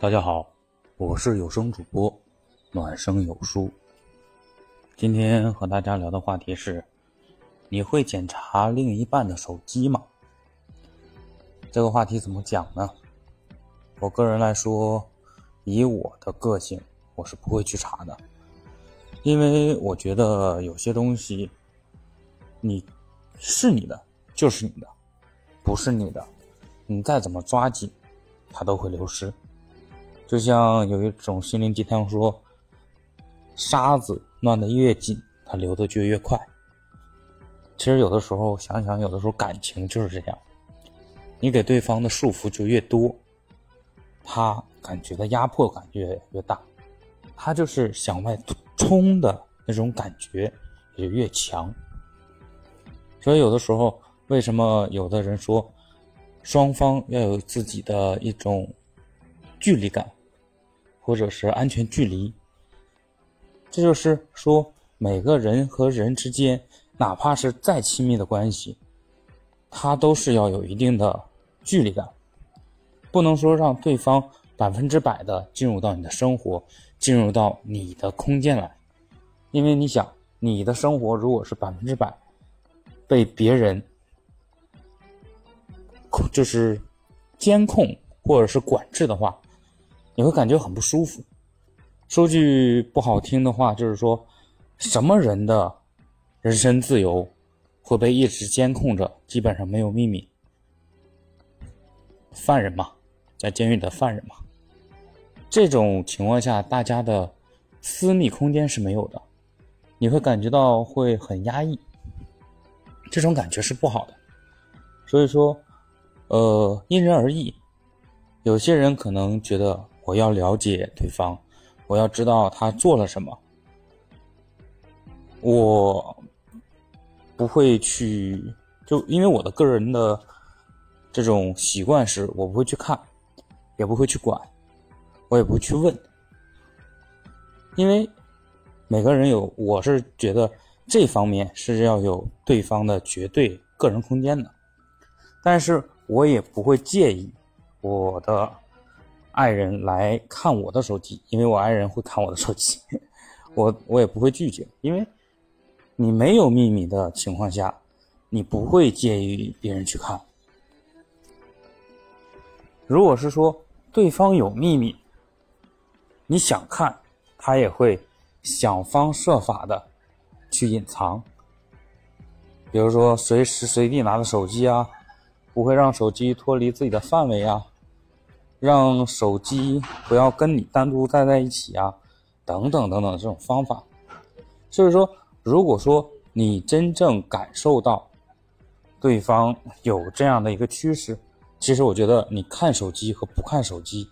大家好，我是有声主播暖声有书。今天和大家聊的话题是：你会检查另一半的手机吗？这个话题怎么讲呢？我个人来说，以我的个性，我是不会去查的，因为我觉得有些东西，你是你的就是你的，不是你的，你再怎么抓紧，它都会流失。就像有一种心灵鸡汤说，沙子乱得越紧，它流的就越快。其实有的时候想想，有的时候感情就是这样，你给对方的束缚就越多，他感觉的压迫感越越大，他就是向外冲的那种感觉也就越强。所以有的时候，为什么有的人说，双方要有自己的一种距离感？或者是安全距离，这就是说，每个人和人之间，哪怕是再亲密的关系，他都是要有一定的距离感，不能说让对方百分之百的进入到你的生活，进入到你的空间来，因为你想，你的生活如果是百分之百被别人，就是监控或者是管制的话。你会感觉很不舒服。说句不好听的话，就是说，什么人的人身自由会被一直监控着？基本上没有秘密。犯人嘛，在监狱的犯人嘛，这种情况下，大家的私密空间是没有的，你会感觉到会很压抑，这种感觉是不好的。所以说，呃，因人而异，有些人可能觉得。我要了解对方，我要知道他做了什么。我不会去，就因为我的个人的这种习惯是，我不会去看，也不会去管，我也不会去问，因为每个人有，我是觉得这方面是要有对方的绝对个人空间的，但是我也不会介意我的。爱人来看我的手机，因为我爱人会看我的手机，我我也不会拒绝，因为你没有秘密的情况下，你不会介意别人去看。如果是说对方有秘密，你想看，他也会想方设法的去隐藏，比如说随时随地拿着手机啊，不会让手机脱离自己的范围啊。让手机不要跟你单独待在一起啊，等等等等这种方法。所以说，如果说你真正感受到对方有这样的一个趋势，其实我觉得你看手机和不看手机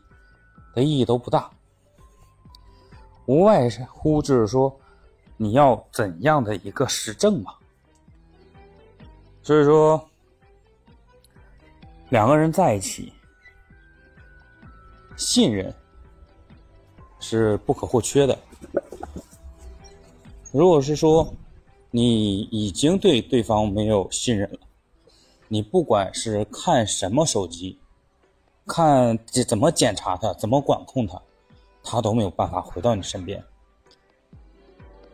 的意义都不大，无外乎就是说你要怎样的一个实证嘛。所以说，两个人在一起。信任是不可或缺的。如果是说你已经对对方没有信任了，你不管是看什么手机，看怎么检查它，怎么管控它，他都没有办法回到你身边。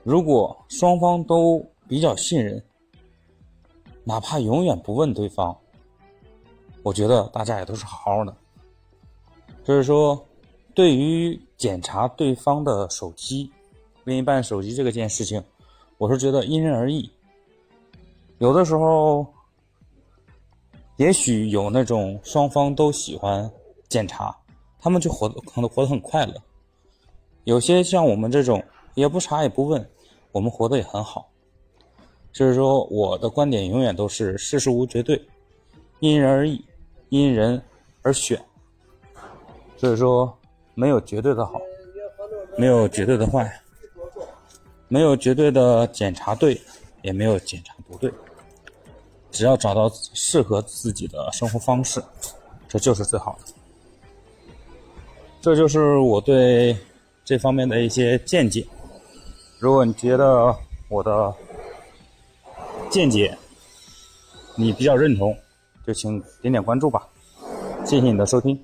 如果双方都比较信任，哪怕永远不问对方，我觉得大家也都是好好的。就是说，对于检查对方的手机、另一半手机这个件事情，我是觉得因人而异。有的时候，也许有那种双方都喜欢检查，他们就活得可能活得很快乐。有些像我们这种也不查也不问，我们活得也很好。就是说，我的观点永远都是事事无绝对，因人而异，因人而选。所以说，没有绝对的好，没有绝对的坏，没有绝对的检查对，也没有检查不对。只要找到适合自己的生活方式，这就是最好的。这就是我对这方面的一些见解。如果你觉得我的见解你比较认同，就请点点关注吧。谢谢你的收听。